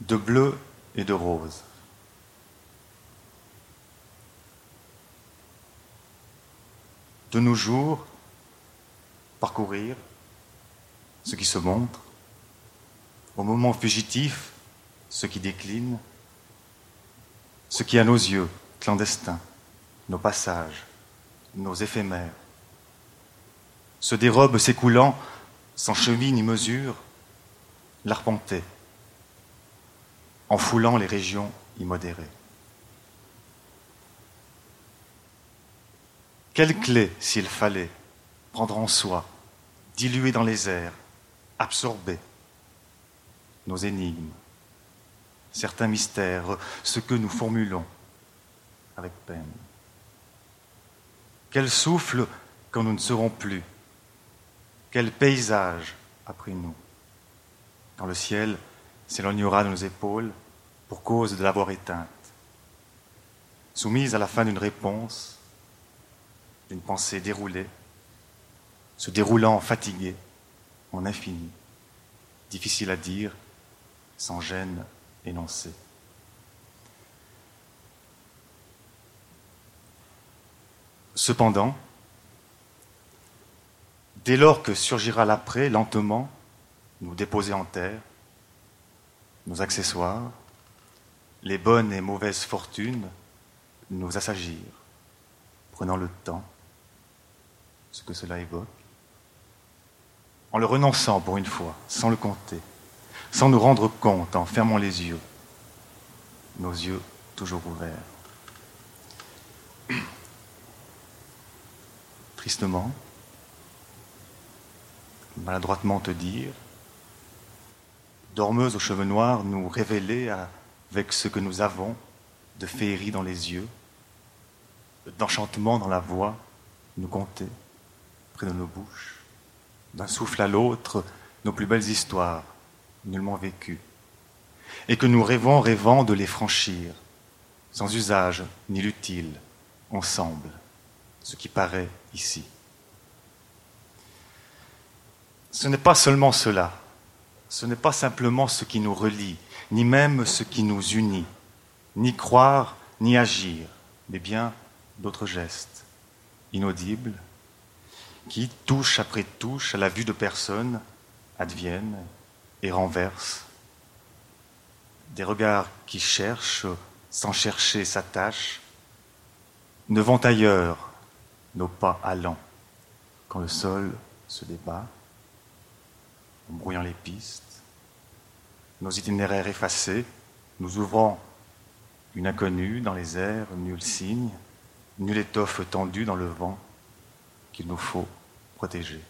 de bleu et de rose. De nos jours, parcourir ce qui se montre, au moment fugitif, ce qui décline, ce qui à nos yeux, clandestin, nos passages, nos éphémères, se dérobe s'écoulant sans cheville ni mesure, l'arpenter, en foulant les régions immodérées. Quelle clé, s'il fallait, prendre en soi, diluer dans les airs, absorber nos énigmes, certains mystères, ce que nous formulons avec peine? Quel souffle quand nous ne serons plus? Quel paysage après nous? Quand le ciel s'éloignera de nos épaules pour cause de l'avoir éteinte, soumise à la fin d'une réponse, d'une pensée déroulée, se déroulant fatigué, en infini, difficile à dire, sans gêne énoncée. Cependant, dès lors que surgira l'après, lentement, nous déposer en terre, nos accessoires, les bonnes et mauvaises fortunes, nous assagir, prenant le temps, ce que cela évoque, en le renonçant pour une fois, sans le compter, sans nous rendre compte, en fermant les yeux, nos yeux toujours ouverts. tristement, maladroitement te dire, dormeuse aux cheveux noirs, nous révéler avec ce que nous avons de féerie dans les yeux, d'enchantement dans la voix, nous compter près de nos bouches, d'un souffle à l'autre, nos plus belles histoires, nullement vécues, et que nous rêvons, rêvant de les franchir, sans usage ni l'utile, ensemble ce qui paraît ici. Ce n'est pas seulement cela, ce n'est pas simplement ce qui nous relie, ni même ce qui nous unit, ni croire, ni agir, mais bien d'autres gestes, inaudibles, qui, touche après touche, à la vue de personnes, adviennent et renversent. Des regards qui cherchent, sans chercher, s'attachent, ne vont ailleurs nos pas allants quand le sol se débat, en brouillant les pistes, nos itinéraires effacés, nous ouvrons une inconnue dans les airs, nul signe, nulle étoffe tendue dans le vent qu'il nous faut protéger.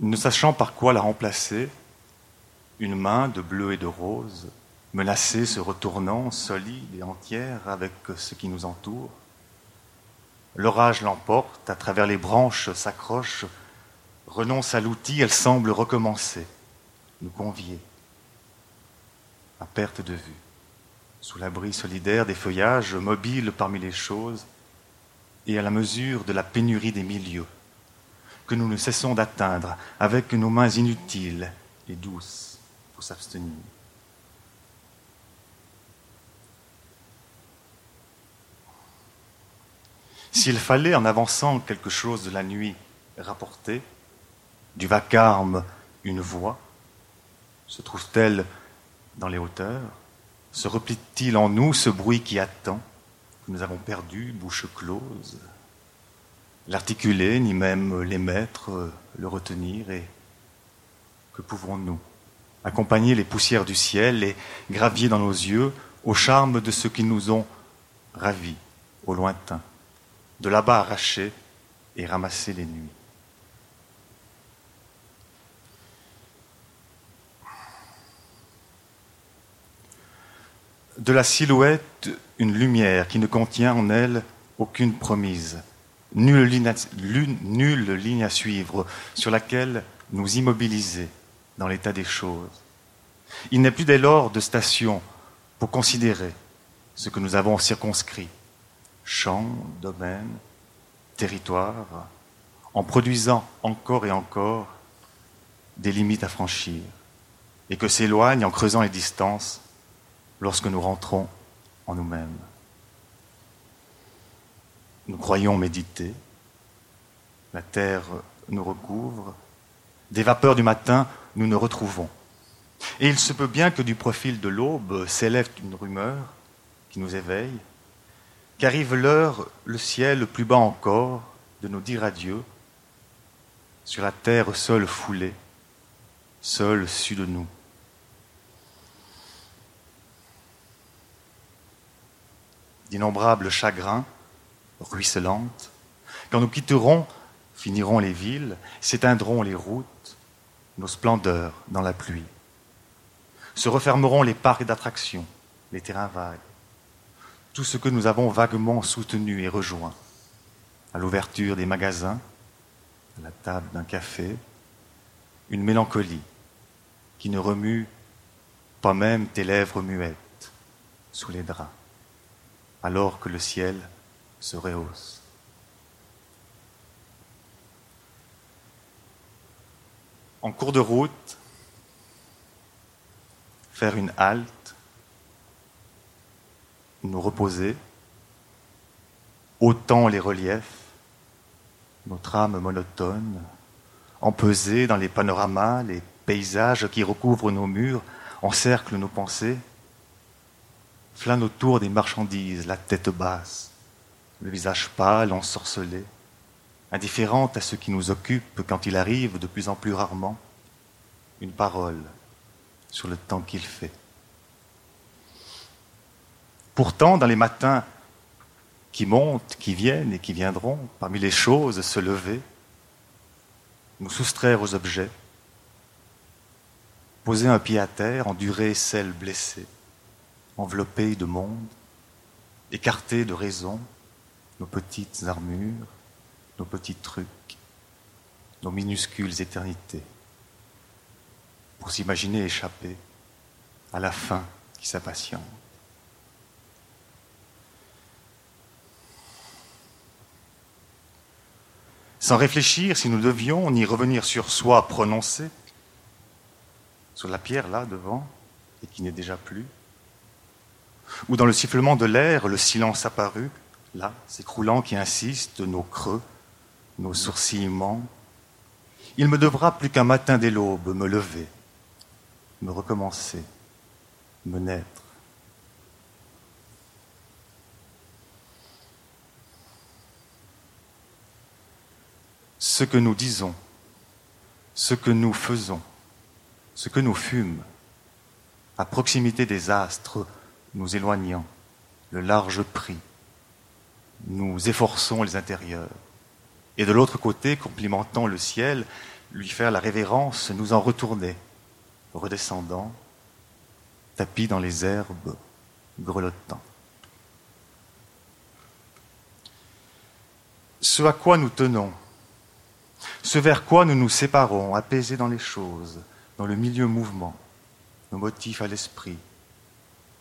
Ne sachant par quoi la remplacer, une main de bleu et de rose menacée se retournant, solide et entière avec ce qui nous entoure. L'orage l'emporte, à travers les branches s'accroche, renonce à l'outil, elle semble recommencer, nous convier, à perte de vue, sous l'abri solidaire des feuillages, mobiles parmi les choses, et à la mesure de la pénurie des milieux, que nous ne cessons d'atteindre avec nos mains inutiles et douces pour s'abstenir. S'il fallait, en avançant quelque chose de la nuit, rapporter, du vacarme une voix, se trouve-t-elle dans les hauteurs? Se replie-t-il en nous ce bruit qui attend, que nous avons perdu, bouche close? L'articuler, ni même l'émettre, le retenir, et que pouvons-nous? Accompagner les poussières du ciel et gravier dans nos yeux au charme de ceux qui nous ont ravis au lointain de là-bas arracher et ramasser les nuits. De la silhouette, une lumière qui ne contient en elle aucune promise, nulle ligne, à, suivre sur laquelle nous immobiliser dans l'état des choses. Il n'est plus dès lors de station pour considérer ce que nous avons circonscrit champ, domaine, territoire, en produisant encore et encore des limites à franchir, et que s'éloignent en creusant les distances lorsque nous rentrons en nous-mêmes. Nous croyons méditer, la terre nous recouvre, des vapeurs du matin nous nous retrouvons. Et il se peut bien que du profil de l'aube s'élève une rumeur qui nous éveille, qu'arrive l'heure, le ciel plus bas encore, de nous dire adieu, sur la terre seule foulée, seule su de nous. D'innombrables chagrins, ruisselantes, quand nous quitterons, finiront les villes, s'éteindront les routes, nos splendeurs dans la pluie. Se refermeront les parcs d'attractions, les terrains vagues, tout ce que nous avons vaguement soutenu et rejoint, à l'ouverture des magasins, à la table d'un café, une mélancolie qui ne remue pas même tes lèvres muettes sous les draps, alors que le ciel se rehausse. En cours de route, faire une halte, nous reposer, autant les reliefs, notre âme monotone, empesée dans les panoramas, les paysages qui recouvrent nos murs, encerclent nos pensées, flâne autour des marchandises, la tête basse, le visage pâle, ensorcelé, indifférente à ce qui nous occupe quand il arrive de plus en plus rarement une parole sur le temps qu'il fait. Pourtant, dans les matins qui montent, qui viennent et qui viendront, parmi les choses, se lever, nous soustraire aux objets, poser un pied à terre, endurer celle blessée, envelopper de monde, écarter de raison nos petites armures, nos petits trucs, nos minuscules éternités, pour s'imaginer échapper à la fin qui s'impatiente. Sans réfléchir si nous devions n'y revenir sur soi prononcé, sur la pierre là devant, et qui n'est déjà plus, ou dans le sifflement de l'air, le silence apparu, là, s'écroulant qui insiste, nos creux, nos sourcillements. Il me devra plus qu'un matin dès l'aube me lever, me recommencer, me naître. Ce que nous disons, ce que nous faisons, ce que nous fûmes, à proximité des astres, nous éloignant, le large prix, nous efforçons les intérieurs, et de l'autre côté, complimentant le ciel, lui faire la révérence, nous en retourner, redescendant, tapis dans les herbes, grelottants. Ce à quoi nous tenons, ce vers quoi nous nous séparons, apaisés dans les choses, dans le milieu mouvement, nos motifs à l'esprit,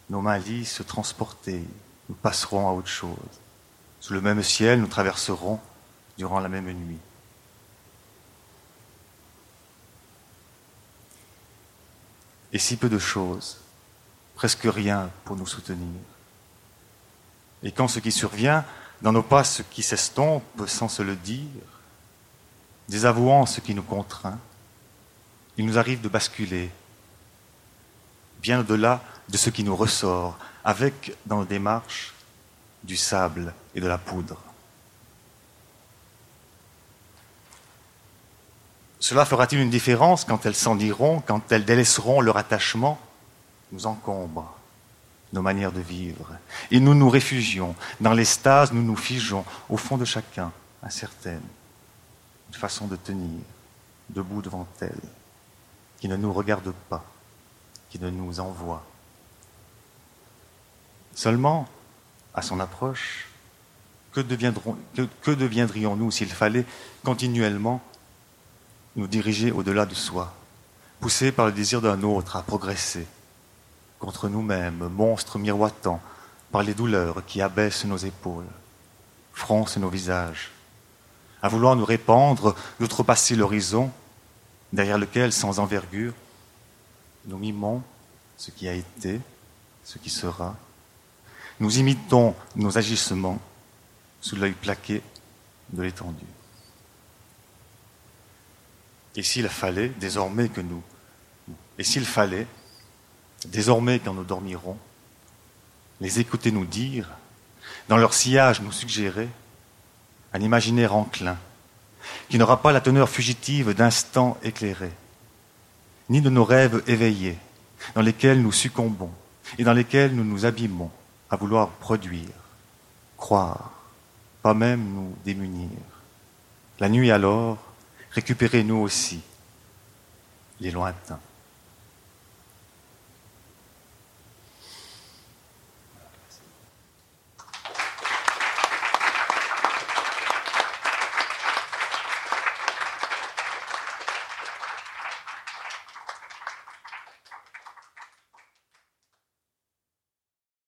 nos mains lisses transportées, nous passerons à autre chose. Sous le même ciel, nous traverserons durant la même nuit. Et si peu de choses, presque rien pour nous soutenir. Et quand ce qui survient dans nos pas, ce qui s'estompe sans se le dire, désavouant ce qui nous contraint, il nous arrive de basculer bien au-delà de ce qui nous ressort, avec dans nos démarches du sable et de la poudre. Cela fera-t-il une différence quand elles s'en iront, quand elles délaisseront leur attachement, nous encombrent nos manières de vivre, et nous nous réfugions, dans l'extase nous nous figeons, au fond de chacun, incertaine une façon de tenir debout devant elle, qui ne nous regarde pas, qui ne nous envoie. Seulement, à son approche, que, que deviendrions-nous s'il fallait continuellement nous diriger au-delà de soi, poussés par le désir d'un autre à progresser, contre nous-mêmes, monstres miroitants, par les douleurs qui abaissent nos épaules, froncent nos visages, à vouloir nous répandre, d'outrepasser l'horizon, derrière lequel, sans envergure, nous mimons ce qui a été, ce qui sera. Nous imitons nos agissements sous l'œil plaqué de l'étendue. Et s'il fallait, désormais que nous, et s'il fallait, désormais quand nous dormirons, les écouter nous dire, dans leur sillage nous suggérer, un imaginaire enclin, qui n'aura pas la teneur fugitive d'instants éclairés, ni de nos rêves éveillés, dans lesquels nous succombons et dans lesquels nous nous abîmons à vouloir produire, croire, pas même nous démunir. La nuit alors, récupérez nous aussi les lointains.